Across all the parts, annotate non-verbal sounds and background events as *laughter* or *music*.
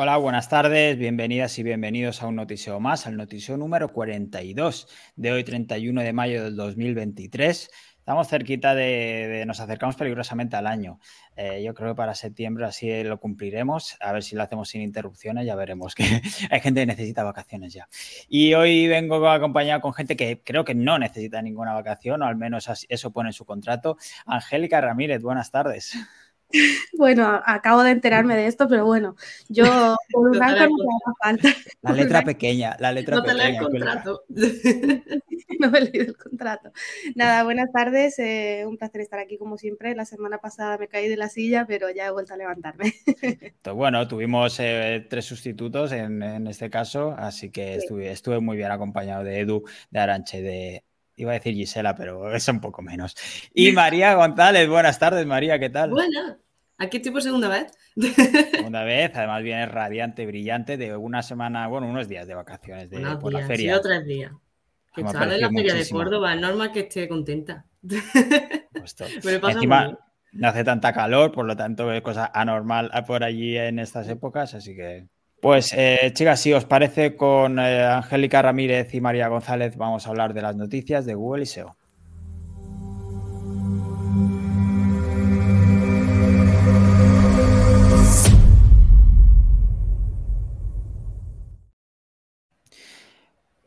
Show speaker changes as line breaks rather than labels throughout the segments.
Hola, buenas tardes, bienvenidas y bienvenidos a un noticiero más, al noticiero número 42 de hoy, 31 de mayo del 2023. Estamos cerquita de, nos acercamos peligrosamente al año. Eh, yo creo que para septiembre así lo cumpliremos, a ver si lo hacemos sin interrupciones, ya veremos que *laughs* hay gente que necesita vacaciones ya. Y hoy vengo acompañado con gente que creo que no necesita ninguna vacación, o al menos eso pone en su contrato. Angélica Ramírez, buenas tardes.
Bueno, acabo de enterarme de esto, pero bueno, yo *laughs* por un no me
falta. La letra pequeña, la letra
no
pequeña. *laughs* *laughs*
No te el contrato.
no he leído el contrato. Nada, buenas tardes, eh, un placer estar aquí como siempre. La semana pasada me caí de la silla, pero ya he vuelto a levantarme.
bueno, tuvimos eh, tres sustitutos en, este caso, así que estuve, estuve muy bien acompañado de Edu, de Aranche, de, Iba a decir Gisela, pero es un poco menos. Y María González, buenas tardes, María, ¿qué tal?
Buena. Aquí estoy por segunda vez.
Segunda vez, además viene radiante, brillante de una semana, bueno, unos días de vacaciones de, por la feria.
Sí, tres días. Que en la feria de Córdoba, es normal que esté contenta. *laughs*
encima no hace tanta calor, por lo tanto es cosa anormal por allí en estas épocas, así que pues eh, chicas, si os parece, con eh, Angélica Ramírez y María González vamos a hablar de las noticias de Google y SEO.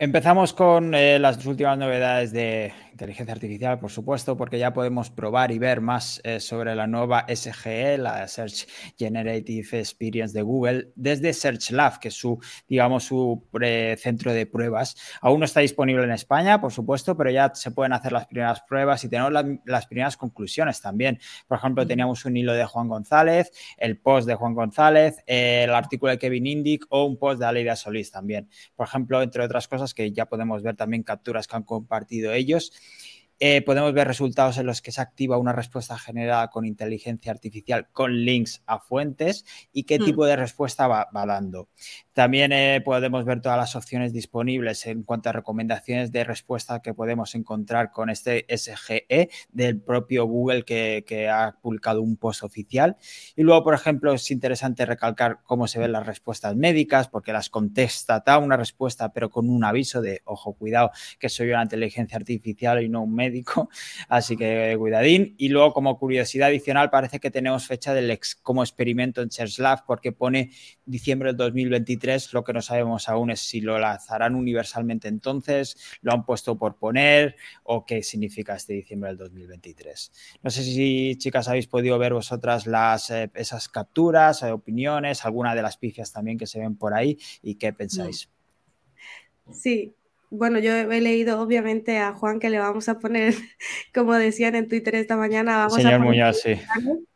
Empezamos con eh, las últimas novedades de inteligencia artificial, por supuesto, porque ya podemos probar y ver más eh, sobre la nueva SGE, la Search Generative Experience de Google, desde Search Lab, que es su, digamos, su centro de pruebas. Aún no está disponible en España, por supuesto, pero ya se pueden hacer las primeras pruebas y tenemos las primeras conclusiones también. Por ejemplo, teníamos un hilo de Juan González, el post de Juan González, el artículo de Kevin Indic o un post de Aleida Solís también. Por ejemplo, entre otras cosas que ya podemos ver también capturas que han compartido ellos. Eh, podemos ver resultados en los que se activa una respuesta generada con inteligencia artificial con links a fuentes y qué hmm. tipo de respuesta va, dando. También eh, podemos ver todas las opciones disponibles en cuanto a recomendaciones de respuesta que podemos encontrar con este SGE del propio Google que, que ha publicado un post oficial. Y luego, por ejemplo, es interesante recalcar cómo se ven las respuestas médicas porque las contesta, da una respuesta pero con un aviso de, ojo, cuidado, que soy una inteligencia artificial y no un médico así que cuidadín. Y luego, como curiosidad adicional, parece que tenemos fecha del ex, como experimento en ChairSlab porque pone diciembre del 2023. Lo que no sabemos aún es si lo lanzarán universalmente entonces, lo han puesto por poner o qué significa este diciembre del 2023. No sé si, chicas, habéis podido ver vosotras las, eh, esas capturas, eh, opiniones, alguna de las pifias también que se ven por ahí y qué pensáis.
Sí, bueno, yo he leído obviamente a Juan que le vamos a poner, *laughs* como decían en Twitter esta mañana, vamos
a
poner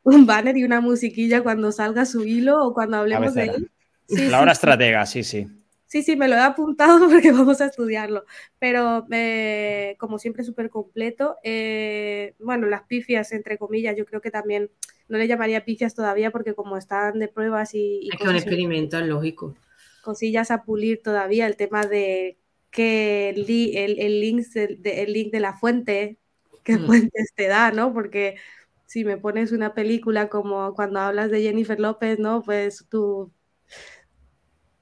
un, banner, y una musiquilla cuando salga su hilo o cuando hablemos de él.
la hora estratega, sí, sí.
Sí, sí, me lo he apuntado *laughs* porque vamos a estudiarlo, pero eh, como siempre súper completo. Eh, bueno, las pifias, entre comillas, yo creo que también no le llamaría pifias todavía porque como están de pruebas y...
es que un experimento, lógico.
Cosillas a pulir todavía, el tema de que el, el, link, de, el link de la fuente, qué mm. fuentes te da, ¿no? Porque si me pones una película como cuando hablas de Jennifer López, ¿no? Pues tu,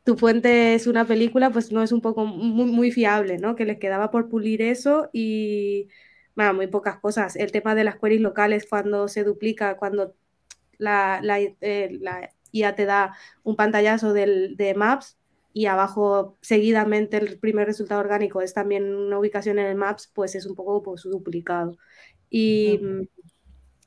tu fuente es una película, pues no es un poco muy, muy fiable, ¿no? Que les quedaba por pulir eso y, bueno, muy pocas cosas. El tema de las queries locales cuando se duplica, cuando la, la, eh, la IA te da un pantallazo del, de Maps, y abajo seguidamente el primer resultado orgánico es también una ubicación en el Maps, pues es un poco pues, duplicado. Y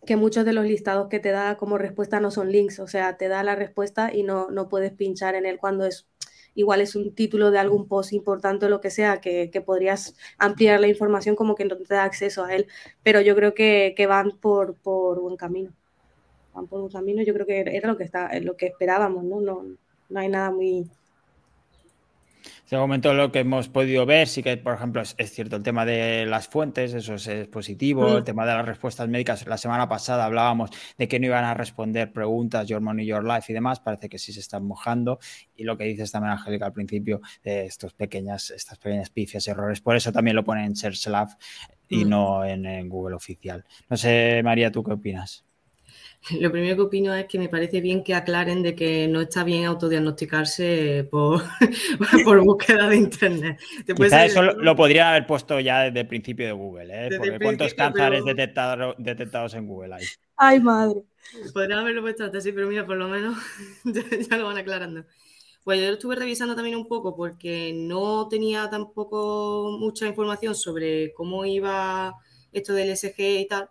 que muchos de los listados que te da como respuesta no son links, o sea, te da la respuesta y no, no puedes pinchar en él cuando es igual es un título de algún post importante o lo que sea, que, que, podrías ampliar la información como que no te da acceso a él, pero yo creo que, que van por, por buen camino. Van por un camino, yo creo que era lo que, está, lo que esperábamos, ¿no? No, no hay nada muy,
de momento lo que hemos podido ver, sí que, por ejemplo, es, cierto el tema de las fuentes, eso es, positivo, mm. el tema de las respuestas médicas. La semana pasada hablábamos de que no iban a responder preguntas, Your Money, Your Life y demás, parece que sí se están mojando. Y lo que dices también, Angélica, al principio, de estos pequeñas, estas pequeñas pifias, errores, por eso también lo ponen en SearchLab y mm. no en, Google oficial. No sé, María, ¿tú qué opinas? *laughs*
Lo primero que opino es que me parece bien que aclaren de que no está bien autodiagnosticarse por, *laughs* por búsqueda de internet.
eso lo, podría haber puesto ya desde el principio de Google, ¿eh? Porque ¿cuántos cánceres detectados en Google hay?
Ay, madre.
Podrían haberlo puesto antes, sí, pero mira, por lo menos *laughs* ya, lo van aclarando. Pues yo lo estuve revisando también un poco porque no tenía tampoco mucha información sobre cómo iba esto del SG y tal.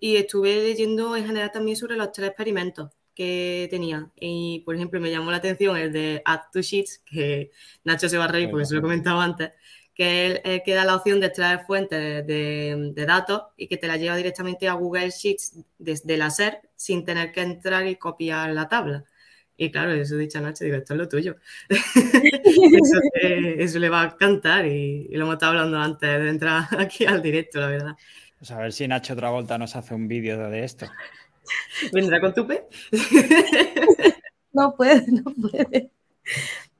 Y estuve leyendo en general también sobre los tres experimentos que tenía. Y, por ejemplo, me llamó la atención el de Add to Sheets, que Nacho se va a reír porque se lo he comentado antes, que es que da la opción de extraer fuentes de, datos y que te la lleva directamente a Google Sheets desde la SER sin tener que entrar y copiar la tabla. Y claro, eso dicho a Nacho, digo, esto es lo tuyo. *laughs* eso, le va a cantar y, y, lo hemos estado hablando antes de entrar *laughs* aquí al directo, la verdad.
Pues a ver si Nacho Travolta nos hace un vídeo de esto.
¿Vendrá con tupe?
no puede, no puede.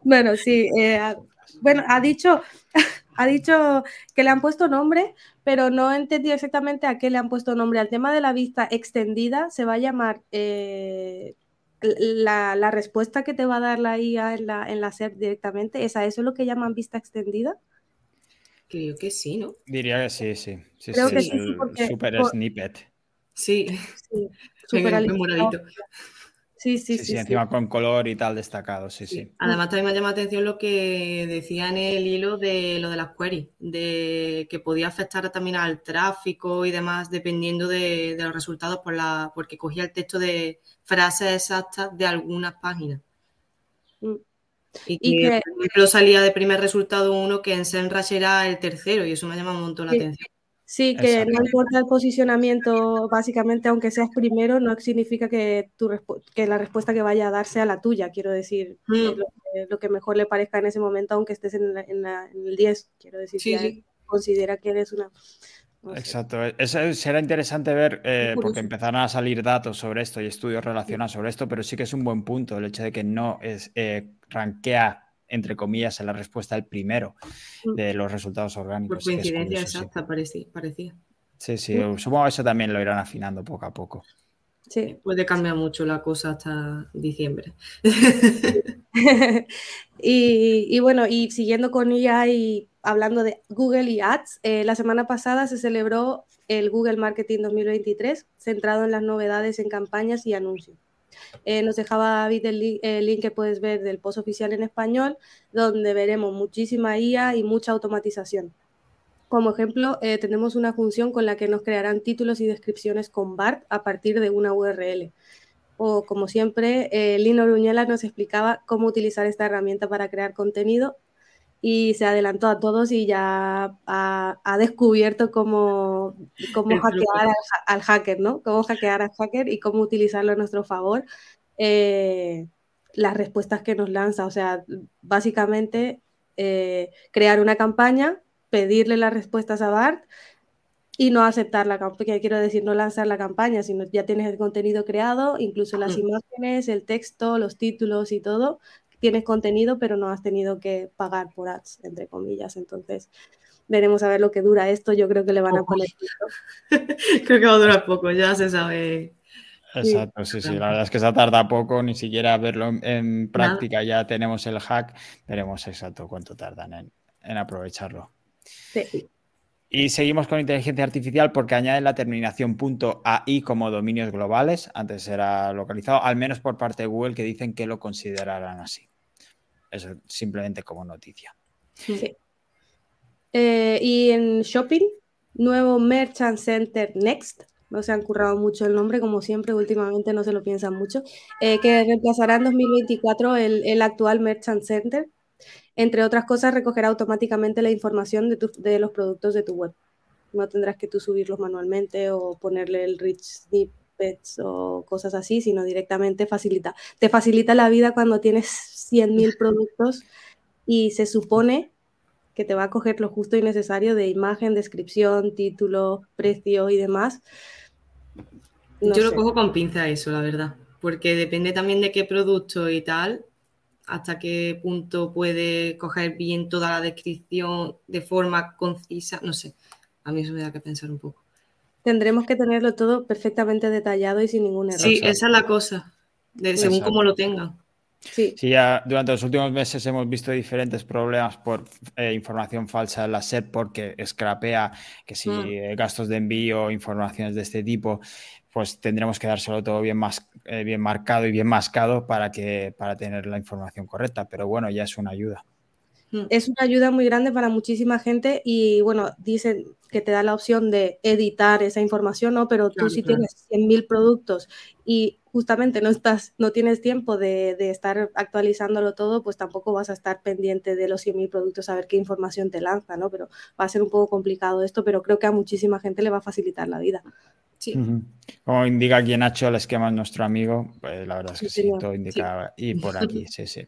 Bueno, sí. Eh, bueno, ha dicho, *laughs* ha dicho que le han puesto nombre, pero no he entendido exactamente a qué le han puesto nombre. Al tema de la vista extendida se va a llamar eh, la, respuesta que te va a dar la IA en la, en la SEP directamente. ¿Es a eso lo que llaman vista extendida?
Creo que sí, ¿no?
Diría que sí, sí. sí Creo que sí, super snippet.
Sí, sí *laughs* súper moradito.
Sí, sí, sí.
Sí, encima con color y tal destacado, sí, sí,
Además, también me llama la atención lo que decía en el hilo de lo de las queries, de que podía afectar también al tráfico y demás, dependiendo de, los resultados, por la, porque cogía el texto de frases exactas de algunas páginas. Mm. Y, que, por ejemplo, salía de primer resultado uno que en Senrash era el tercero y eso me llama un montón la atención.
Sí, que no importa el posicionamiento, básicamente, aunque seas primero, no significa que, tu que la respuesta que vaya a dar sea la tuya, quiero decir, mm. lo, que, mejor le parezca en ese momento, aunque estés en, el 10, quiero decir, si considera que eres una...
Exacto, eso será interesante ver, eh, porque empezarán a salir datos sobre esto y estudios relacionados sobre esto, pero sí que es un buen punto el hecho de que no es eh, rankea, entre comillas, en la respuesta el primero mm. de los resultados orgánicos.
Por coincidencia exacta, parecía.
Sí, sí, mm. supongo que eso también lo irán afinando poco a poco.
Sí. Puede cambiar mucho la cosa hasta diciembre. *laughs*
y, bueno, y siguiendo con ella y hablando de Google y Ads, eh, la semana pasada se celebró el Google Marketing 2023, centrado en las novedades en campañas y anuncios. Eh, nos dejaba David el, link que puedes ver del post oficial en español, donde veremos muchísima IA y mucha automatización. Como ejemplo, eh, tenemos una función con la que nos crearán títulos y descripciones con BART a partir de una URL. O como siempre, Lino Ruñela nos explicaba cómo utilizar esta herramienta para crear contenido y se adelantó a todos y ya ha, descubierto cómo, cómo hackear al, hacker, ¿no? Cómo hackear al hacker y cómo utilizarlo a nuestro favor. Eh, las respuestas que nos lanza, o sea, básicamente eh, crear una campaña, pedirle las respuestas a BART y no aceptar la campaña, quiero decir, no lanzar la campaña, sino ya tienes el contenido creado, incluso las imágenes, el texto, los títulos y todo, tienes contenido, pero no has tenido que pagar por ads, entre comillas. Entonces, veremos a ver lo que dura esto. Yo creo que le van a poner. *laughs*
creo que va a durar poco, ya se sabe.
Exacto, sí, sí, la verdad es que se tarda poco, ni siquiera verlo en, práctica ya tenemos el hack, veremos exacto cuánto tardan en, en aprovecharlo. Sí. Y seguimos con inteligencia artificial porque añade la terminación .ai como dominios globales. Antes era localizado, al menos por parte de Google, que dicen que lo considerarán así. Eso simplemente como noticia. Sí.
Eh, y en shopping, nuevo Merchant Center Next. No se han currado mucho el nombre, como siempre, últimamente no se lo piensan mucho. Eh, que reemplazará en 2024 el, el actual Merchant Center entre otras cosas, recogerá automáticamente la información de, de, los productos de tu web. No tendrás que tú subirlos manualmente o ponerle el rich snippets o cosas así, sino directamente facilita. Te facilita la vida cuando tienes 100.000 productos y se supone que te va a coger lo justo y necesario de imagen, descripción, título, precio y demás.
Yo lo cojo con pinza eso, la verdad, porque depende también de qué producto y tal, hasta qué punto puede coger bien toda la descripción de forma concisa, no sé, a mí eso me da que pensar un poco.
Tendremos que tenerlo todo perfectamente detallado y sin ningún error.
Sí, esa es la cosa, según cómo lo tengan.
Sí. ya durante los últimos meses hemos visto diferentes problemas por eh, información falsa en la SEP porque escrapea que si mm. eh, gastos de envío, informaciones de este tipo, pues tendremos que dárselo todo bien, más, eh, bien marcado y bien mascado para, que, para tener la información correcta. Pero bueno, ya es una ayuda.
Es una ayuda muy grande para muchísima gente y bueno, dicen que te da la opción de editar esa información, ¿no? Pero tú si tienes 100.000 productos y justamente no estás, no tienes tiempo de, estar actualizándolo todo, pues tampoco vas a estar pendiente de los 100.000 productos a ver qué información te lanza, ¿no? Pero va a ser un poco complicado esto, pero creo que a muchísima gente le va a facilitar la vida.
Sí. Como indica aquí Nacho, el esquema es nuestro amigo, pues la verdad es que sí, todo indica y por aquí, sí, sí.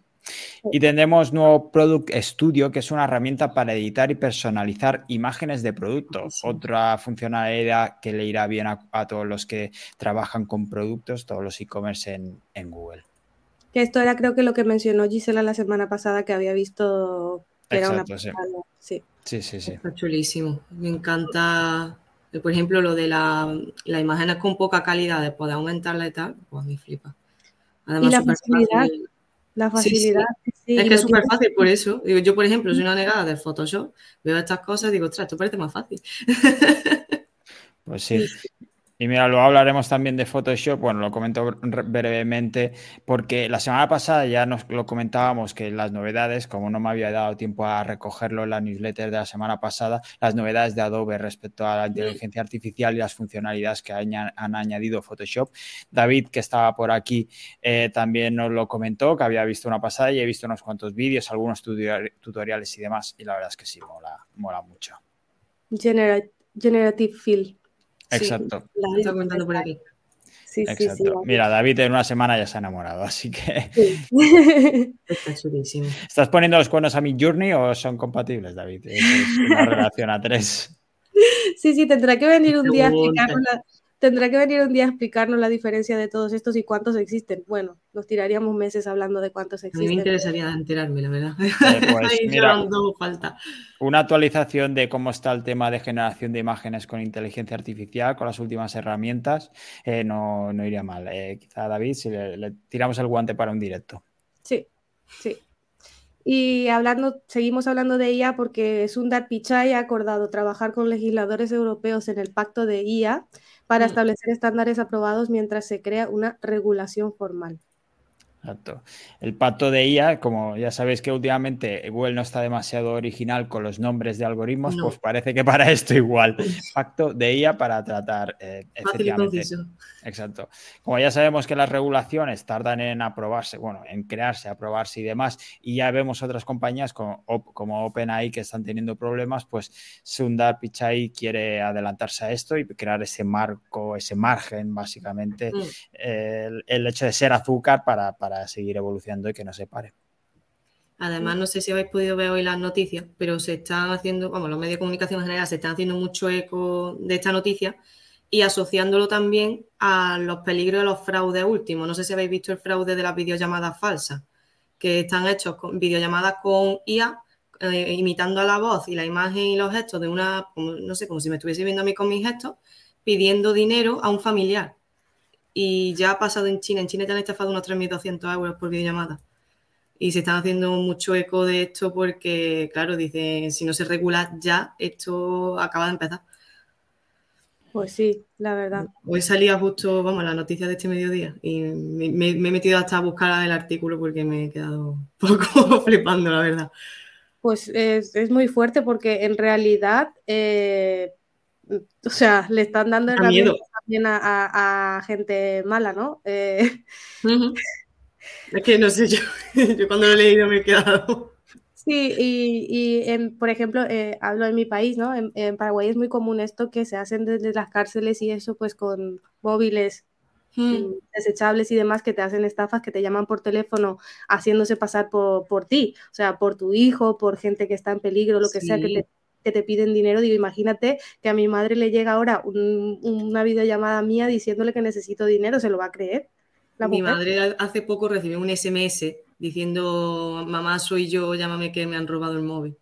Y tenemos nuevo Product Studio, que es una herramienta para editar y personalizar imágenes de productos. Otra funcionalidad que le irá bien a, todos los que trabajan con productos, todos los e-commerce en, Google.
Que esto era creo que lo que mencionó Gisela la semana pasada que había visto que era una
sí. sí. sí, sí,
Está chulísimo. Me encanta, por ejemplo, lo de la, la imágenes con poca calidad, de poder aumentarla y tal, pues me flipa.
Además, y la facilidad. La facilidad.
es que es súper fácil por eso. yo, por ejemplo, soy una negada del Photoshop, veo estas cosas y digo, ostras, esto parece más fácil.
Pues sí. Y mira, luego hablaremos también de Photoshop, bueno, lo comento brevemente, porque la semana pasada ya nos lo comentábamos que las novedades, como no me había dado tiempo a recogerlo en la newsletter de la semana pasada, las novedades de Adobe respecto a la inteligencia artificial y las funcionalidades que han, añadido Photoshop. David, que estaba por aquí, eh, también nos lo comentó, que había visto una pasada y he visto unos cuantos vídeos, algunos tutoriales y demás, y la verdad es que sí, mola, mola mucho.
generative Fill.
Exacto.
está comentando por aquí.
Sí, Exacto. Mira, David en una semana ya se ha enamorado, así que. *laughs*
Está chulísimo.
¿Estás poniendo los cuernos a mi journey o son compatibles, David? Es una relación a tres.
Sí, sí, tendrá que venir un día a explicarnos la, Tendrá que venir un día a explicarnos la diferencia de todos estos y cuántos existen. Bueno, nos tiraríamos meses hablando de cuántos existen. A mí
me interesaría enterarme, la verdad. *laughs* Eh, pues, *laughs* mira, falta.
Una actualización de cómo está el tema de generación de imágenes con inteligencia artificial, con las últimas herramientas, eh, no, iría mal. Eh, quizá David, si le, tiramos el guante para un directo.
Sí, sí. Y hablando, seguimos hablando de IA porque Sundar Pichai ha acordado trabajar con legisladores europeos en el pacto de IA para establecer estándares aprobados mientras se crea una regulación formal.
Exacto. El pacto de IA, como ya sabéis que últimamente Google no está demasiado original con los nombres de algoritmos, pues parece que para *laughs* esto igual. Pacto de IA para tratar eh, efectivamente. Exacto. Como ya sabemos que las regulaciones tardan en aprobarse, bueno, en crearse, aprobarse y demás, y ya vemos otras compañías como, como OpenAI que están teniendo problemas, pues Sundar Pichai quiere adelantarse a esto y crear ese marco, ese margen, básicamente, mm. el, hecho de ser azúcar para seguir evolucionando y que no se pare.
Además, no sé si habéis podido ver hoy las noticias, pero se están haciendo, vamos, los medios de comunicación en general se están haciendo mucho eco de esta noticia y asociándolo también a los peligros de los fraudes últimos. No sé si habéis visto el fraude de las videollamadas falsas, que están hechos con videollamadas con IA, eh, imitando a la voz y la imagen y los gestos de una, no sé, como si me estuviese viendo a mí con mis gestos, pidiendo dinero a un familiar y ya ha pasado en China. En China te han estafado unos 3.200 euros por videollamada. Y se están haciendo mucho eco de esto porque, claro, dicen, si no se regula ya, esto acaba de empezar.
Pues sí, la verdad.
Hoy salía justo, vamos, la noticia de este mediodía y me, he metido hasta a buscar el artículo porque me he quedado un *laughs* poco flipando, la verdad.
Pues es, muy fuerte porque en realidad, eh, o sea, le están dando
miedo
a, gente mala, ¿no? Eh,
es que no sé, yo, *laughs* yo cuando lo he leído me he quedado.
Sí, y, por ejemplo, eh, hablo de mi país, ¿no? En, Paraguay es muy común esto que se hacen desde las cárceles y eso, pues con móviles mm, desechables y demás que te hacen estafas, que te llaman por teléfono haciéndose pasar por, por, ti, o sea, por tu hijo, por gente que está en peligro, lo que sea, que te que te piden dinero. Digo, imagínate que a mi madre le llega ahora una videollamada mía diciéndole que necesito dinero, ¿se lo va a creer?
mi madre hace poco recibió un SMS diciendo, mamá, soy yo, llámame que me han robado el móvil.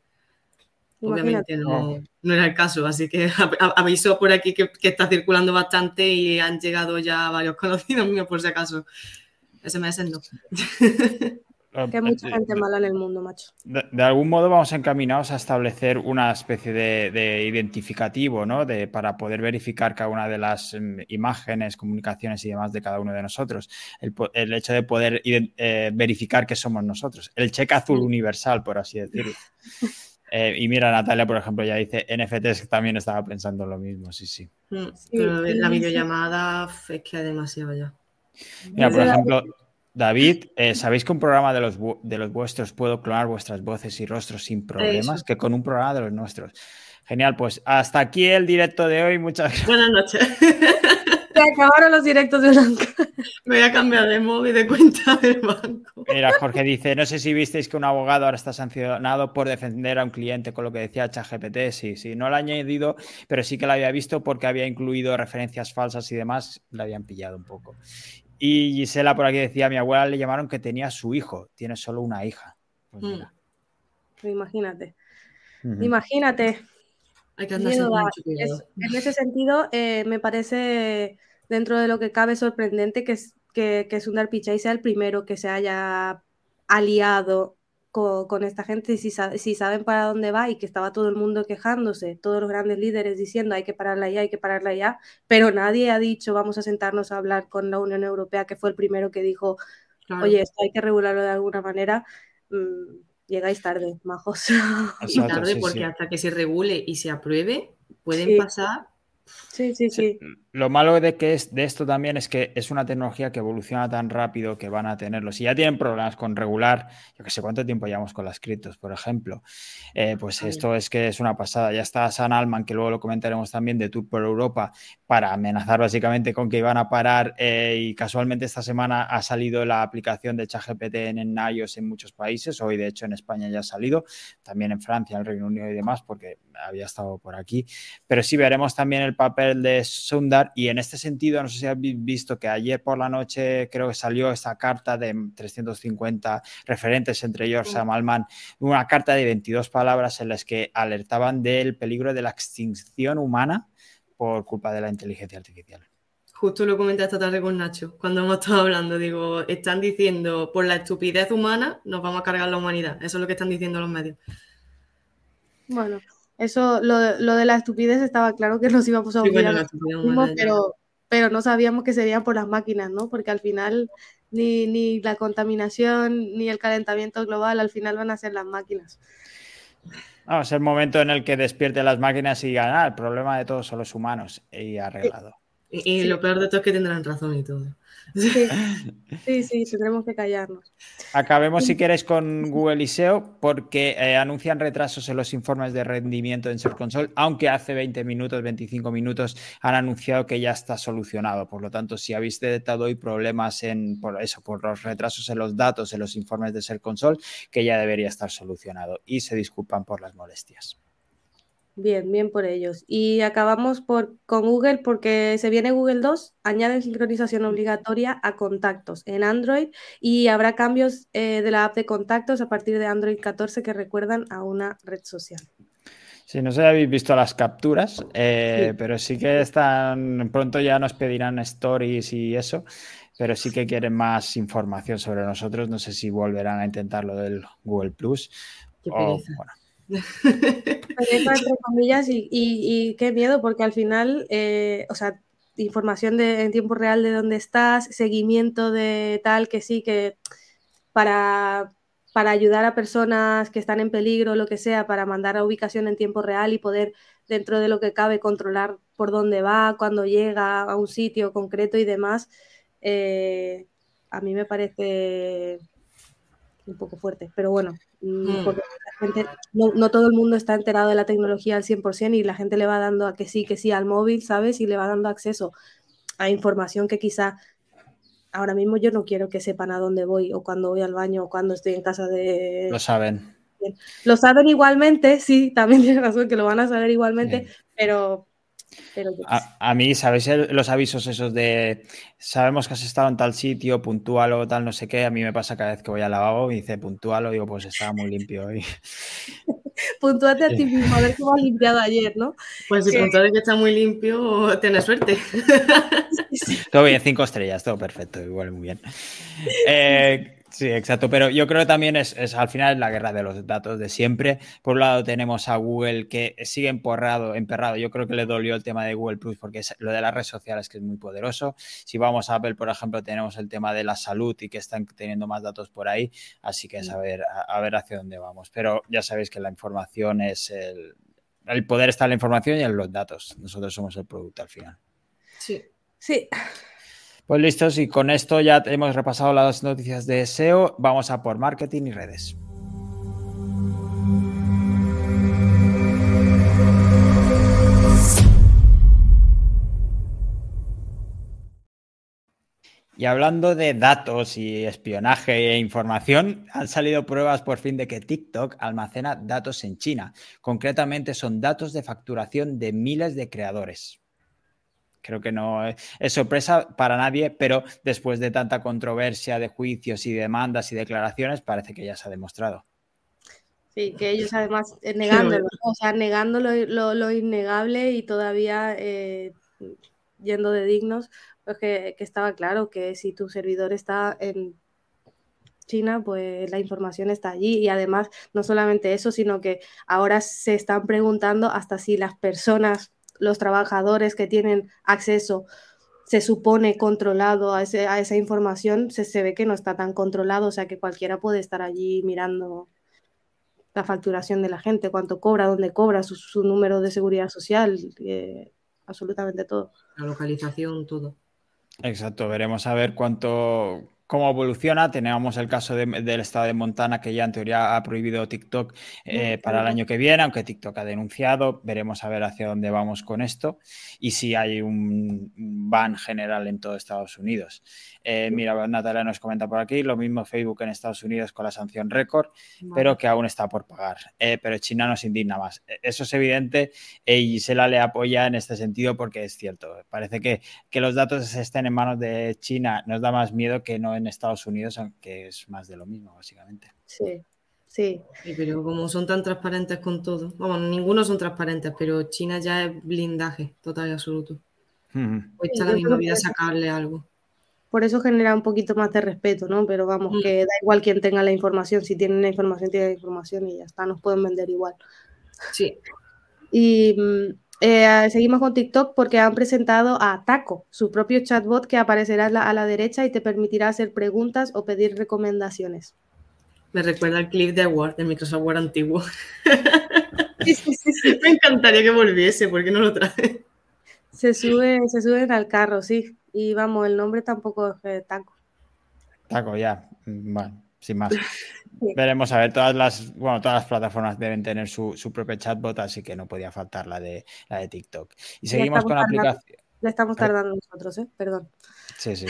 Obviamente no, era el caso, así que *laughs* aviso por aquí que, está circulando bastante y han llegado ya varios *laughs* conocidos míos por si acaso. SMS no.
Que hay mucha gente mala en el mundo, macho.
De, algún modo vamos encaminados a establecer una especie de, identificativo, ¿no? De, para poder verificar cada una de las mm, imágenes, comunicaciones y demás de cada uno de nosotros. El, hecho de poder eh, verificar que somos nosotros. El cheque azul universal, por así decirlo. Eh, y mira, Natalia, por ejemplo, ya dice NFTs, que también estaba pensando lo mismo, sí, sí.
Mm, pero la videollamada es que hay demasiado ya.
Mira, por ejemplo, David, eh, ¿sabéis que un programa de los, de los vuestros puedo clonar vuestras voces y rostros sin problemas? Que con un programa de los nuestros. Genial, pues hasta aquí el directo de hoy. Muchas gracias.
Buenas noches. *laughs*
Se acabaron los directos de Blanca.
Me voy a cambiar de móvil de cuenta del banco.
Mira, Jorge dice, no sé si visteis que un abogado ahora está sancionado por defender a un cliente con lo que decía ChatGPT. Sí, sí, no lo ha añadido, pero sí que lo había visto porque había incluido referencias falsas y demás. La habían pillado un poco. Y Gisela por aquí decía, a mi abuela le llamaron que tenía su hijo, tiene solo una hija. Pues
mm. Imagínate. Imagínate.
Hay que andarse mucho
en ese sentido, eh, me parece, dentro de lo que cabe, sorprendente que, que, que Sundar Pichai sea el primero que se haya aliado con, esta gente si, si saben para dónde va y que estaba todo el mundo quejándose, todos los grandes líderes diciendo hay que pararla ya, hay que pararla ya, pero nadie ha dicho vamos a sentarnos a hablar con la Unión Europea, que fue el primero que dijo, oye, esto hay que regularlo de alguna manera. Mm, llegáis tarde, majos. *laughs*
Y tarde porque hasta que se regule y se apruebe pueden pasar
Sí, sí, sí.
Lo malo de que es de esto también es que es una tecnología que evoluciona tan rápido que van a tenerlo. Si ya tienen problemas con regular, yo que sé cuánto tiempo llevamos con las criptos, por ejemplo, eh, pues esto es que es una pasada. Ya está San Alman, que luego lo comentaremos también de Tour por Europa, para amenazar básicamente con que iban a parar. Eh, y casualmente esta semana ha salido la aplicación de ChatGPT en, en iOS en muchos países. Hoy, de hecho, en España ya ha salido, también en Francia, en el Reino Unido y demás, porque había estado por aquí. Pero sí veremos también el papel de Y en este sentido, no sé si habéis visto que ayer por la noche creo que salió esta carta de 350 referentes, entre ellos Sam Alman, una carta de 22 palabras en las que alertaban del peligro de la extinción humana por culpa de la inteligencia artificial.
Justo lo comenté esta tarde con Nacho, cuando hemos estado hablando, digo, están diciendo, por la estupidez humana nos vamos a cargar la humanidad, eso es lo que están diciendo los medios.
Bueno, eso, lo, de la estupidez estaba claro que nos íbamos a olvidar, pero, pero no sabíamos que sería por las máquinas, ¿no? Porque al final ni, ni la contaminación ni el calentamiento global al final van a ser las máquinas.
Va a ser el momento en el que despierte las máquinas y digan, ah, el problema de todos son los humanos y arreglado.
Y, lo peor de todo es que tendrán razón y todo. *laughs*
Sí, sí, tendremos que callarnos.
Acabemos, si queréis, con Google y SEO, porque eh, anuncian retrasos en los informes de rendimiento en Search Console, aunque hace 20 minutos, 25 minutos han anunciado que ya está solucionado. Por lo tanto, si habéis detectado hoy problemas en, por eso, por los retrasos en los datos, en los informes de Search Console, que ya debería estar solucionado. Y se disculpan por las molestias.
Bien, bien por ellos. Y acabamos por, con Google porque se viene Google 2, añaden sincronización obligatoria a contactos en Android y habrá cambios eh, de la app de contactos a partir de Android 14 que recuerdan a una red social.
Sí, no sé si habéis visto las capturas, eh, pero sí que están, pronto ya nos pedirán stories y eso, pero sí que quieren más información sobre nosotros. No sé si volverán a intentar lo del Google Plus.
o, *laughs*
entre comillas, y, qué miedo, porque al final, eh, o sea, información de, en tiempo real de dónde estás, seguimiento de tal, que sí, que para, para ayudar a personas que están en peligro, lo que sea, para mandar a ubicación en tiempo real y poder, dentro de lo que cabe, controlar por dónde va, cuando llega a un sitio concreto y demás, eh, a mí me parece un poco fuerte, pero bueno, mm, mm. No, todo el mundo está enterado de la tecnología al 100% y la gente le va dando a que sí, que sí al móvil, ¿sabes? Y le va dando acceso a información que quizá ahora mismo yo no quiero que sepan a dónde voy o cuando voy al baño o cuando estoy en casa de...
Lo saben.
Lo saben igualmente, sí, también *laughs* tienes razón que lo van a saber igualmente, pero
a, mí, ¿sabéis los avisos esos de sabemos que has estado en tal sitio, puntual o tal, no sé qué? A mí me pasa cada vez que voy al lavabo y dice puntual o digo, pues estaba muy limpio hoy. *laughs* *laughs*
puntúate a ti mismo, a ver cómo has limpiado ayer, ¿no?
Pues si que... que está muy limpio, tienes suerte. *laughs*
Todo bien, cinco estrellas, todo perfecto, igual muy bien. Eh, Sí, exacto, pero yo creo que también es, al final la guerra de los datos de siempre. Por un lado tenemos a Google que sigue emporrado, emperrado. Yo creo que le dolió el tema de Google Plus porque es lo de las redes sociales que es muy poderoso. Si vamos a Apple, por ejemplo, tenemos el tema de la salud y que están teniendo más datos por ahí. Así que es a ver, a, ver hacia dónde vamos. Pero ya sabéis que la información es el, el poder está en la información y en los datos. Nosotros somos el producto al final.
Sí. Sí.
Pues listos, y con esto ya hemos repasado las noticias de SEO. Vamos a por marketing y redes. Y hablando de datos y espionaje e información, han salido pruebas por fin de que TikTok almacena datos en China. Concretamente son datos de facturación de miles de creadores. Creo que no es sorpresa para nadie, pero después de tanta controversia de juicios y demandas y declaraciones, parece que ya se ha demostrado.
Sí, que ellos además eh, negándolo, o sea, negando lo, innegable y todavía eh, yendo de dignos, pues que, estaba claro que si tu servidor está en China, pues la información está allí y además no solamente eso, sino que ahora se están preguntando hasta si las personas los trabajadores que tienen acceso se supone controlado a, esa información, se, ve que no está tan controlado, o sea que cualquiera puede estar allí mirando la facturación de la gente, cuánto cobra, dónde cobra, su, número de seguridad social, eh, absolutamente todo.
La localización, todo.
Exacto, veremos a ver cuánto, cómo evoluciona. Tenemos el caso del estado de Montana que ya en teoría ha prohibido TikTok eh, para el año que viene, aunque TikTok ha denunciado. Veremos a ver hacia dónde vamos con esto y si hay un ban general en todo Estados Unidos. Eh, mira, Natalia nos comenta por aquí, lo mismo Facebook en Estados Unidos con la sanción récord, pero que aún está por pagar. Eh, pero China nos indigna más. E, eso es evidente y se la le apoya en este sentido porque es cierto. Parece que, que los datos estén en manos de China nos da más miedo que no en Estados Unidos, aunque es más de lo mismo, básicamente.
Sí, sí.
pero como son tan transparentes con todo, vamos, ninguno son transparentes, pero China ya es blindaje total y absoluto. Pues está la misma vida sacarle algo.
Por eso genera un poquito más de respeto, ¿no? Pero vamos, mm. que da igual quien tenga la información, si tienen la información, tienen la información y ya está, nos pueden vender igual.
Sí.
Y mm, eh, seguimos con TikTok porque han presentado a Taco, su propio chatbot que aparecerá a la, derecha y te permitirá hacer preguntas o pedir recomendaciones.
Me recuerda al clip de Word, de Microsoft Word antiguo. *laughs* *laughs* Me encantaría que volviese, porque no lo trae?
Se, sube, se suben al carro, sí. Y vamos, el nombre tampoco es Taco.
Taco, ya. Bueno, sin más. *laughs* Veremos a ver, todas las, bueno, todas las plataformas deben tener su, su propio chatbot, así que no podía faltar la de, la de TikTok. Y seguimos con la aplicación.
Le estamos tardando nosotros, ¿eh? Perdón.
Sí, sí.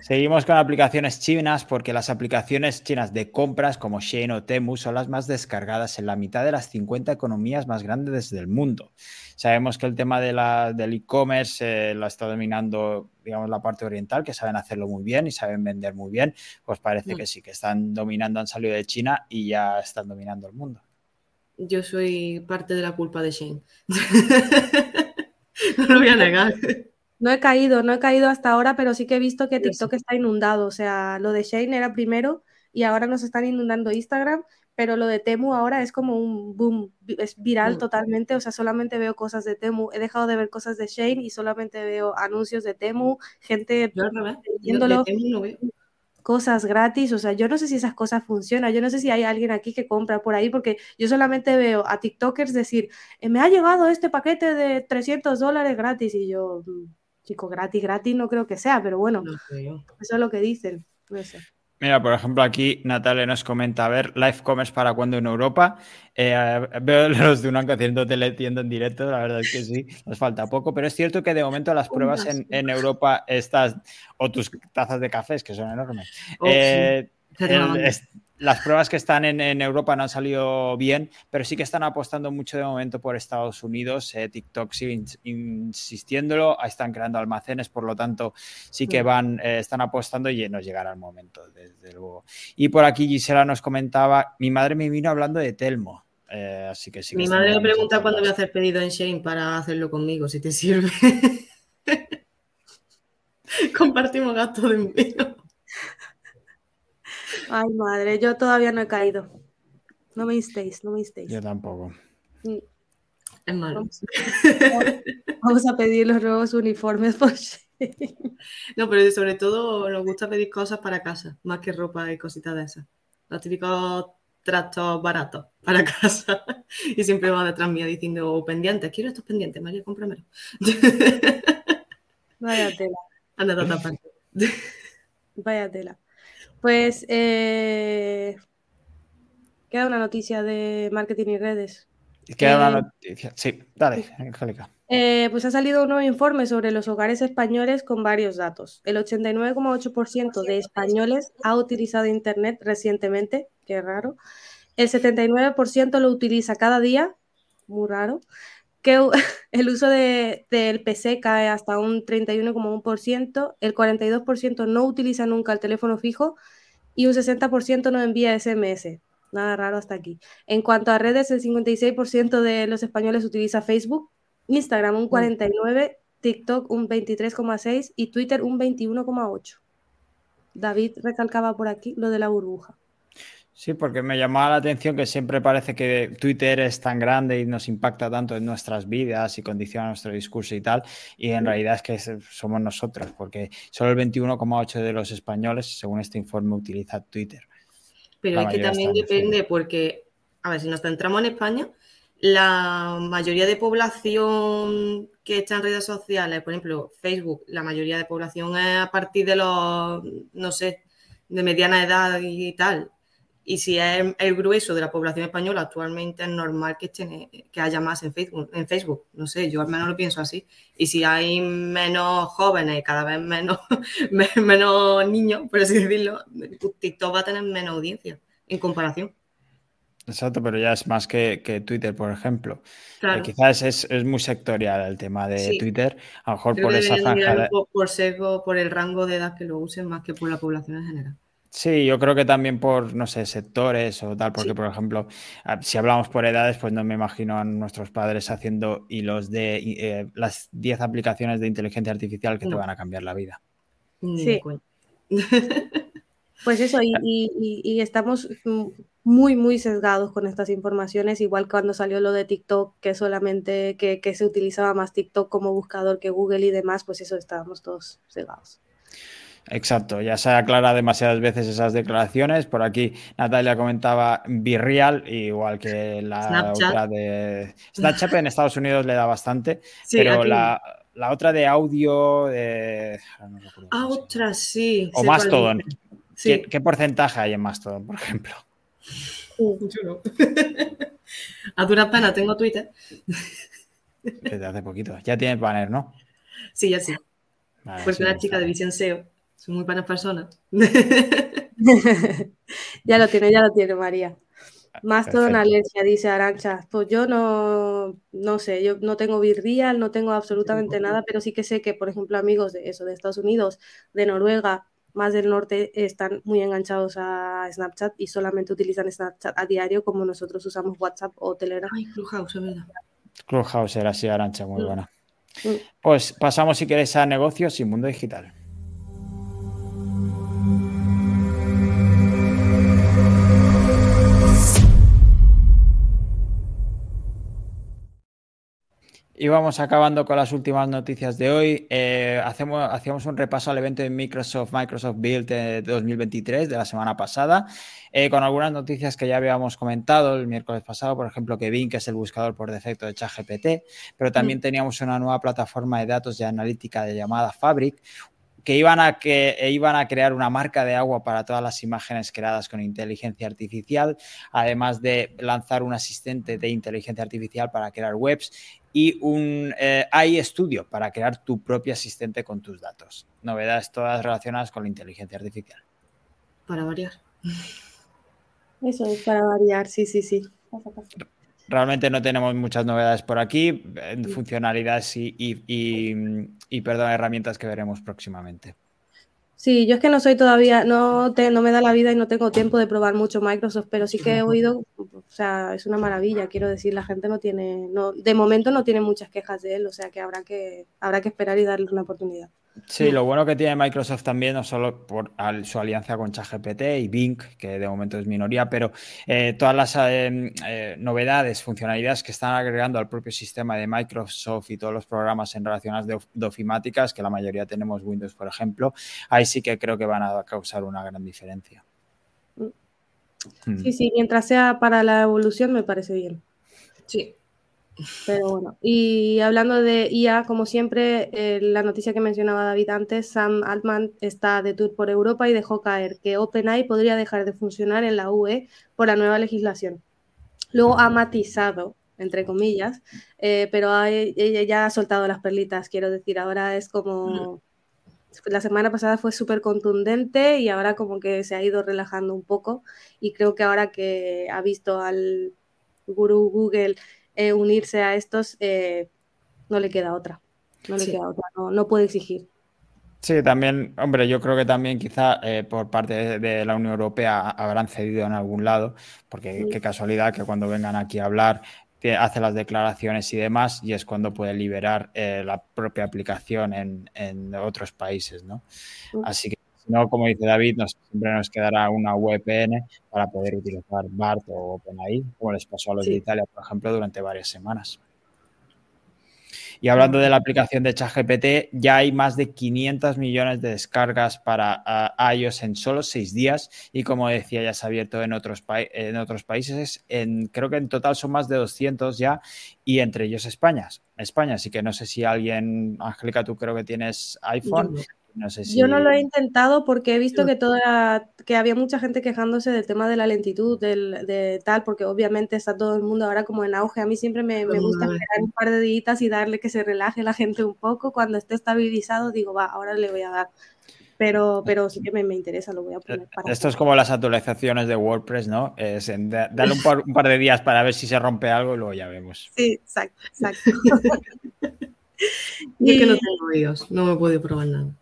Seguimos con aplicaciones chinas porque las aplicaciones chinas de compras como Shein o Temu son las más descargadas en la mitad de las 50 economías más grandes del mundo. Sabemos que el tema de la, del e-commerce eh, lo está dominando, digamos, la parte oriental, que saben hacerlo muy bien y saben vender muy bien. Pues parece mm. que sí, que están dominando, han salido de China y ya están dominando el mundo.
Yo soy parte de la culpa de Shein. *laughs* no lo voy a negar.
No he caído, no he caído hasta ahora, pero sí que he visto que TikTok está inundado. O sea, lo de Shane era primero y ahora nos están inundando Instagram, pero lo de Temu ahora es como un boom, es viral mm. totalmente. O sea, solamente veo cosas de Temu. He dejado de ver cosas de Shane y solamente veo anuncios de Temu, gente viéndolo. Cosas gratis, o sea, yo no sé si esas cosas funcionan, yo no sé si hay alguien aquí que compra por ahí, porque yo solamente veo a TikTokers decir, eh, me ha llegado este paquete de 300 dólares gratis, y yo, mm, chico, gratis, gratis no creo que sea, pero bueno, eso es lo que dicen.
Mira, por ejemplo, aquí Natalia nos comenta, a ver, live commerce para cuando en Europa. Eh, *laughs* veo los de un haciendo teletienda en directo, la verdad es que sí, nos falta poco, pero es cierto que de momento las pruebas en, en Europa, estas, o tus tazas de cafés, que son enormes, oh, eh, las pruebas que están en, Europa no han salido bien, pero sí que están apostando mucho de momento por Estados Unidos. Eh, TikTok sigue insistiéndolo, están creando almacenes, por lo tanto, sí que mm. van, eh, están apostando y nos llegará el momento, desde luego. Y por aquí Gisela nos comentaba: mi madre me vino hablando de Telmo. Eh, así que sí.
Mi madre me pregunta cuándo voy a hacer pedido en Shane para hacerlo conmigo, si te sirve. *laughs* *laughs* Compartimos gastos de envío.
Ay, madre, yo todavía no he caído. No me instéis, no me instéis.
Yo tampoco.
Mm.
Es malo.
Vamos, a pedir los nuevos uniformes.
No, pero sobre todo nos gusta pedir cosas para casa, más que ropa y cositas de esas. Los típicos trastos baratos para *laughs* casa. Y siempre va detrás mía diciendo "Oh, pendientes, quiero estos pendientes, María, cómpramelo.
Vaya tela,
Anda
vaya tela. Pues eh, queda una noticia de marketing y redes.
Queda una noticia. Sí, dale, Angélica.
Eh, pues ha salido un nuevo informe sobre los hogares españoles con varios datos. El 89,8% de españoles ha utilizado Internet recientemente, qué raro. El 79% lo utiliza cada día, muy raro. Que *laughs* el uso de- del PC cae hasta un 31,1%. El 42% no utiliza nunca el teléfono fijo y un 60% no envía SMS. Nada raro hasta aquí. En cuanto a redes, el 56% de los españoles utiliza Facebook, Instagram un 49%, TikTok un 23,6% y Twitter un 21,8%. David recalcaba por aquí lo de la burbuja.
Sí, porque me llamaba la atención que siempre parece que Twitter es tan grande y nos impacta tanto en nuestras vidas y condiciona nuestro discurso y tal, y en realidad es que somos nosotros, porque solo el 21,8% de los españoles, según este informe, utiliza Twitter.
Pero
La
es que también depende porque, a ver, si nos centramos en España, la mayoría de población que está en redes sociales, por ejemplo, Facebook, la mayoría de población es a partir de los, no sé, de mediana edad y tal. Y si es el grueso de la población española, actualmente es normal que, esté- que haya más en Facebook, en Facebook. No sé, yo al menos lo pienso así. Y si hay menos jóvenes y cada vez menos, *laughs* menos niños, por así decirlo, TikTok va a tener menos audiencia en comparación.
Exacto, pero ya es más que, que Twitter, por ejemplo. Eh,
Claro.
quizás es, es muy sectorial el tema de
Sí.
Twitter, a lo mejor
Creo
por esa franja de-
por, por sesgo, por el rango de edad que lo usen más que por la población en general.
Sí, yo creo que también por, no sé, sectores o tal, porque,
Sí.
por ejemplo, ah, si hablamos por edades, pues no me imagino a nuestros padres haciendo hilos de eh, las 10 aplicaciones de inteligencia artificial que te van a cambiar la vida.
Sí. Pues eso, y, y- y- y estamos muy, muy sesgados con estas informaciones, igual cuando salió lo de TikTok, que solamente que, que se utilizaba más TikTok como buscador que Google y demás, pues eso estábamos todos sesgados.
Exacto, ya se aclara demasiadas veces esas declaraciones. Por aquí Natalia comentaba Virreal, igual que la
Snapchat.
otra de Snapchat en Estados Unidos le da bastante,
Sí,
pero
aquí-
la, la otra de audio, no recuerdo
Ah, ostras, sí.
o Mastodon. ¿Qué, porcentaje hay en Mastodon, por ejemplo?
yo no. *laughs* A duras penas tengo Twitter.
Desde hace poquito. Ya tienes banner, ¿no?
Sí, ya sí.
Vale,
Porque
sí,
una chica de visión SEO. Son muy buenas personas. *laughs*
ya lo tiene, ya lo tiene María. Más todo en alergia, dice Arancha. Pues yo no, no sé, yo no tengo Virreal, no tengo absolutamente nada, pero sí que sé que, por ejemplo, amigos de eso, de Estados Unidos, de Noruega, más del norte, están muy enganchados a Snapchat y solamente utilizan Snapchat a diario como nosotros usamos WhatsApp o Telegram.
Ay, Clubhouse, es verdad.
Clubhouse era así, Arancha, muy
Mm.
buena.
Mm.
Pues pasamos, si queréis, a negocios y mundo digital. Y vamos acabando con las últimas noticias de hoy. Eh, hacemos, hacíamos un repaso al evento de Microsoft, Microsoft Build eh, 2023 de la semana pasada, eh, con algunas noticias que ya habíamos comentado el miércoles pasado, por ejemplo, que Bing es el buscador por defecto de ChatGPT, pero también teníamos una nueva plataforma de datos de analítica de llamada Fabric, que iban a, que e iban a crear una marca de agua para todas las imágenes creadas con inteligencia artificial, además de lanzar un asistente de inteligencia artificial para crear webs y un eh, AI Studio para crear tu propio asistente con tus datos. Novedades todas relacionadas con la inteligencia artificial.
Para variar.
Eso es para variar, sí, sí, sí.
Realmente no tenemos muchas novedades por aquí, en funcionalidades y, y, y, y, perdón, herramientas que veremos próximamente.
Sí, yo es que no soy todavía, no, te, no me da la vida y no tengo tiempo de probar mucho Microsoft, pero sí que he oído, o sea, es una maravilla, quiero decir, la gente no tiene, no, de momento no tiene muchas quejas de él, o sea que habrá que, habrá que esperar y darle una oportunidad.
Sí, lo bueno que tiene Microsoft también, no solo por su alianza con ChatGPT y Bing, que de momento es minoría, pero eh, todas las eh, eh, novedades, funcionalidades que están agregando al propio sistema de Microsoft y todos los programas en relaciones de, ofimáticas, que la mayoría tenemos Windows, por ejemplo, ahí sí que creo que van a causar una gran diferencia.
Mm. Sí, sí, mientras sea para la evolución me parece bien.
Sí.
Pero bueno, y hablando de IA, como siempre, eh, la noticia que mencionaba David antes, Sam Altman está de tour por Europa y dejó caer que OpenAI podría dejar de funcionar en la UE por la nueva legislación. Luego ha matizado, entre comillas, eh, pero ella ya ha soltado las perlitas, quiero decir, ahora es como... La semana pasada fue súper contundente y ahora como que se ha ido relajando un poco y creo que ahora que ha visto al gurú Google eh, unirse a estos, eh, no le queda otra. No le queda otra, no, puede exigir.
Sí, también, hombre, yo creo que también quizá eh, por parte de la Unión Europea habrán cedido en algún lado, porque qué casualidad que cuando vengan aquí a hablar hace las declaraciones y demás y es cuando puede liberar la propia aplicación en, otros países, ¿no? Así que no, como dice David, nos, siempre nos quedará una VPN para poder utilizar BART o OpenAI, como les pasó a los de Italia, por ejemplo, durante varias semanas. Y hablando de la aplicación de ChatGPT, ya hay más de 500 millones de descargas para uh, iOS en solo seis días y como decía, ya se ha abierto en otros, en otros países. En, creo que en total son más de 200 ya y entre ellos España. España, así que no sé si alguien, Angélica, tú creo que tienes iPhone.
Yo no lo he intentado porque he visto que toda que había mucha gente quejándose del tema de la lentitud, del, de tal, porque obviamente está todo el mundo ahora como en auge. A mí siempre me, gusta esperar un par de días y darle que se relaje la gente un poco. Cuando esté estabilizado, digo, va, ahora le voy a dar. Pero, pero sí que me, interesa, lo voy a poner.
Para Esto es como las actualizaciones de WordPress, ¿no? Es darle un par, un par, de días para ver si se rompe algo y luego ya vemos.
Sí, exacto, exacto. *laughs*
y... que no tengo oídos, no me puedo probar nada.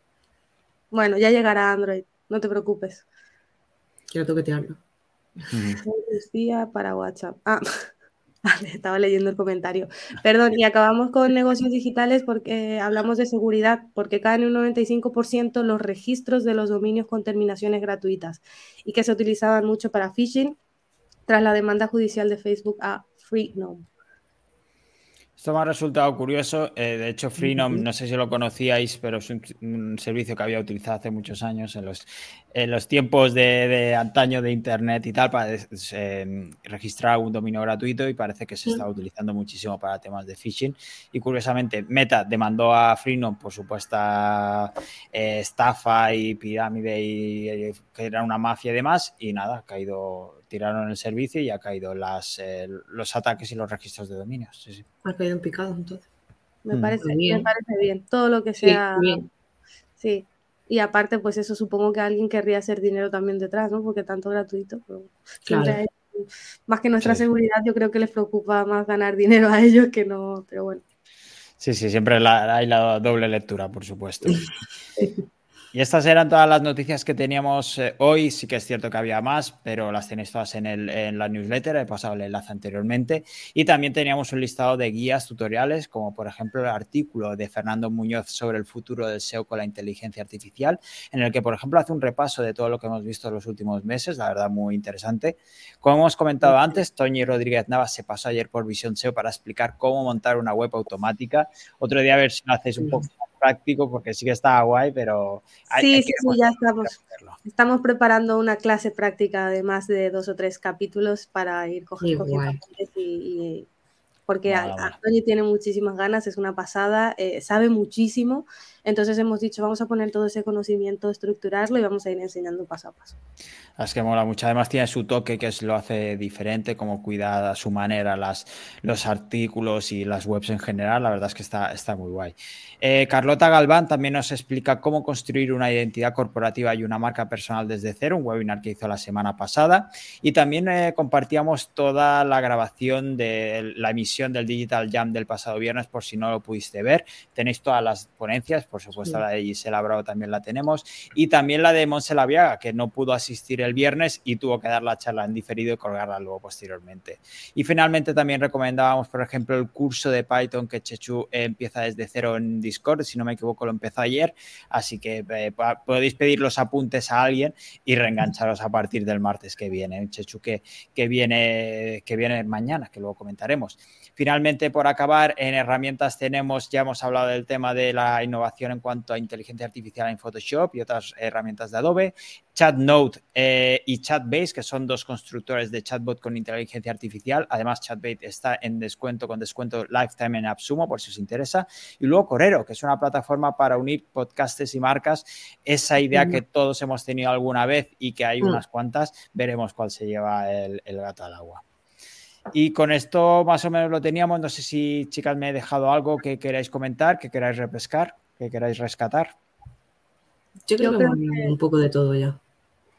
Bueno, ya llegará Android, no te preocupes.
Quiero toquetearlo.
día para WhatsApp. Ah, *laughs* estaba leyendo el comentario. Perdón, y acabamos con negocios digitales porque hablamos de seguridad, porque caen un 95% los registros de los dominios con terminaciones gratuitas y que se utilizaban mucho para phishing tras la demanda judicial de Facebook a Freenome.
Esto me ha resultado curioso. Eh, de hecho, Freenom, no sé si lo conocíais, pero es un, servicio que había utilizado hace muchos años en los, en los tiempos de, antaño de Internet y tal, para eh, registrar un dominio gratuito y parece que se está utilizando muchísimo para temas de phishing. Y curiosamente, Meta demandó a Freenom por supuesta eh, estafa y pirámide y, que era una mafia y demás. Y nada, ha caído tiraron el servicio y ha caído las, eh, los ataques y los registros de dominios.
Ha caído en picado entonces.
Me, mm. parece, bien. parece bien. Todo lo que sea. Sí, Y aparte, pues eso supongo que alguien querría hacer dinero también detrás, ¿no? Porque tanto gratuito. más que nuestra seguridad, yo creo que les preocupa más ganar dinero a ellos que no. Pero bueno.
Sí, sí, siempre hay la doble lectura, por supuesto. *laughs* Y estas eran todas las noticias que teníamos eh, hoy. Sí que es cierto que había más, pero las tenéis todas en, el, en, la newsletter. He pasado el enlace anteriormente. Y también teníamos un listado de guías tutoriales, como por ejemplo el artículo de Fernando Muñoz sobre el futuro del SEO con la inteligencia artificial, en el que, por ejemplo, hace un repaso de todo lo que hemos visto en los últimos meses. La verdad, muy interesante. Como hemos comentado antes, Toñi Rodríguez Navas se pasó ayer por Visión SEO para explicar cómo montar una web automática. Otro día a ver si lo hacéis un poco práctico porque sí que está guay, pero...
sí, sí, sí, ya estamos. Estamos preparando una clase práctica de más de dos o tres capítulos para ir cogiendo y, porque Antonio tiene muchísimas ganas, es una pasada, eh, sabe muchísimo entonces hemos dicho, vamos a poner todo ese conocimiento, estructurarlo y vamos a ir enseñando paso a paso.
Es que mola mucho. Además tiene su toque que es, lo hace diferente, como cuida a su manera las, los artículos y las webs en general. La verdad es que está, está muy guay. Eh, Carlota Galván también nos explica cómo construir una identidad corporativa y una marca personal desde cero, un webinar que hizo la semana pasada. Y también eh, compartíamos toda la grabación de la emisión del Digital Jam del pasado viernes por si no lo pudiste ver. Tenéis todas las ponencias, por supuesto la de Gisela Bravo también la tenemos y también la de Monse Laviaga, que no pudo asistir el viernes y tuvo que dar la charla en diferido y colgarla luego posteriormente. Y finalmente también recomendábamos, por ejemplo, el curso de Python que Chechu empieza desde cero en Discord, si no me equivoco lo empezó ayer, así que eh, podéis pedir los apuntes a alguien y reengancharos a partir del martes que viene, Chechu que, que, viene, que viene mañana, que luego comentaremos. Finalmente, por acabar, en herramientas tenemos, ya hemos hablado del tema de la innovación en cuanto a inteligencia artificial en Photoshop y otras herramientas de Adobe. ChatNote eh, y ChatBase, que son dos constructores de chatbot con inteligencia artificial. Además, ChatBase está en descuento con descuento lifetime en AppSumo, por si os interesa. Y luego Corero, que es una plataforma para unir podcastes y marcas. Esa idea que todos hemos tenido alguna vez y que hay mm. unas cuantas, veremos cuál se lleva el, el gato al agua. Y con esto más o menos lo teníamos. No sé si, chicas, me he dejado algo que queráis comentar, que queráis repescar, que queráis rescatar.
Yo creo, que, un poco de todo ya.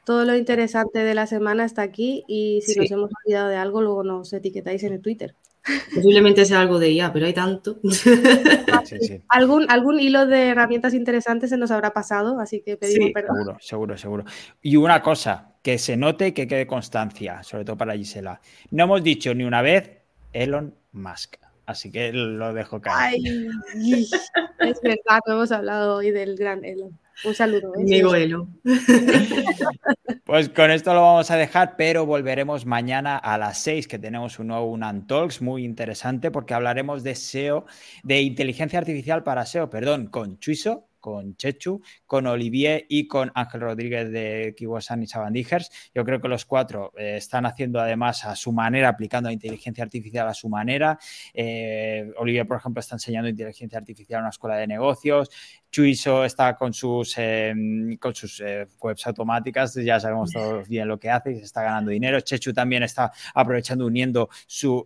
Todo lo interesante de la semana está aquí y si nos hemos olvidado de algo, luego nos etiquetáis en el Twitter.
Posiblemente sea algo de IA, pero hay tanto. *laughs*
algún, algún hilo de herramientas interesantes se nos habrá pasado, así que pedimos perdón.
Seguro, seguro, seguro. Y una cosa, que se note y que quede constancia, sobre todo para Gisela. No hemos dicho ni una vez Elon Musk. Así que lo dejo caer. *laughs*
es verdad, no hemos hablado hoy del gran Elon. Un saludo.
¿eh? *laughs*
Pues con esto lo vamos a dejar, pero volveremos mañana a las 6 que tenemos un nuevo Unan Talks muy interesante porque hablaremos de SEO, de inteligencia artificial para SEO, perdón, con Chuiso, con Chechu, con Olivier y con Ángel Rodríguez de Kiwasan y Sabandijers. Yo creo que los cuatro eh, están haciendo además a su manera, aplicando la inteligencia artificial a su manera. Eh, Olivier, por ejemplo, está enseñando inteligencia artificial en una escuela de negocios. Chuiso está con sus, em, con sus eh, webs automáticas, ya sabemos todos bien lo que hace y se está ganando dinero. Chechu también está aprovechando, uniendo su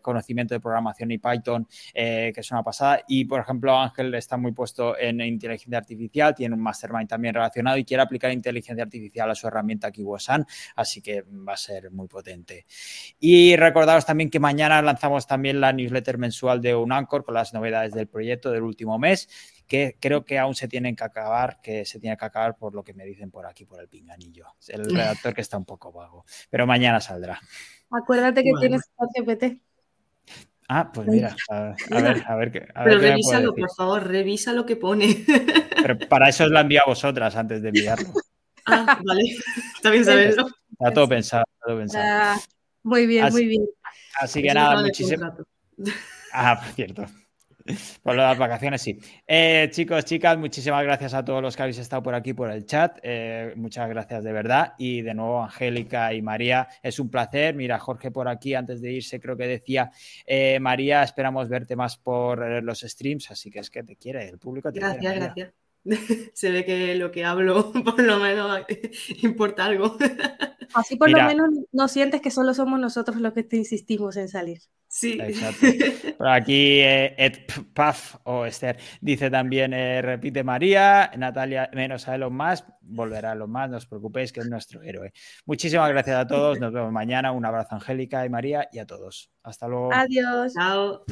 conocimiento de programación y Python, que es una pasada. Y, por ejemplo, Ángel está muy puesto en inteligencia inteligencia artificial, tiene un mastermind también relacionado y quiere aplicar inteligencia artificial a su herramienta Kiwosan, así que va a ser muy potente. Y recordaros también que mañana lanzamos también la newsletter mensual de Unancor con las novedades del proyecto del último mes que creo que aún se tienen que acabar, que se tiene que acabar por lo que me dicen por aquí, por el pinganillo. El redactor que está un poco vago, pero mañana saldrá.
Acuérdate que tienes GPT.
Ah, pues mira, a, ver, a ver qué.
Pero revísalo, por favor, revisa lo que pone.
Pero para eso os la envío a vosotras antes de enviarlo. *laughs*
Ah, vale. *laughs* Está bien saberlo.
Está todo pensado, todo pensado. Ah,
muy bien, muy bien.
Así que nada, muchísimas. Ah, por cierto. *laughs* Por las vacaciones, sí. Eh, chicos, chicas, muchísimas gracias a todos los que habéis estado por aquí por el chat. Eh, muchas gracias de verdad. Y de nuevo, Angélica y María, es un placer. Mira, Jorge por aquí, antes de irse, creo que decía, eh, María, esperamos verte más por los streams, así que es que te quiere, el público te
gracias, quiere. Gracias, gracias. *laughs* Se ve que lo que hablo, *laughs* por lo menos, *laughs* importa algo.
Así por lo menos no sientes que solo somos nosotros los que te insistimos en salir.
Sí.
Exacto. Por aquí eh, Ed Puff o Esther dice también, eh, repite María, Natalia menos a Elon Musk, volverá a Elon Musk, no os preocupéis que es nuestro héroe. Muchísimas gracias a todos, nos vemos mañana, un abrazo Angélica y María y a todos. Hasta luego.
Adiós.
Chao.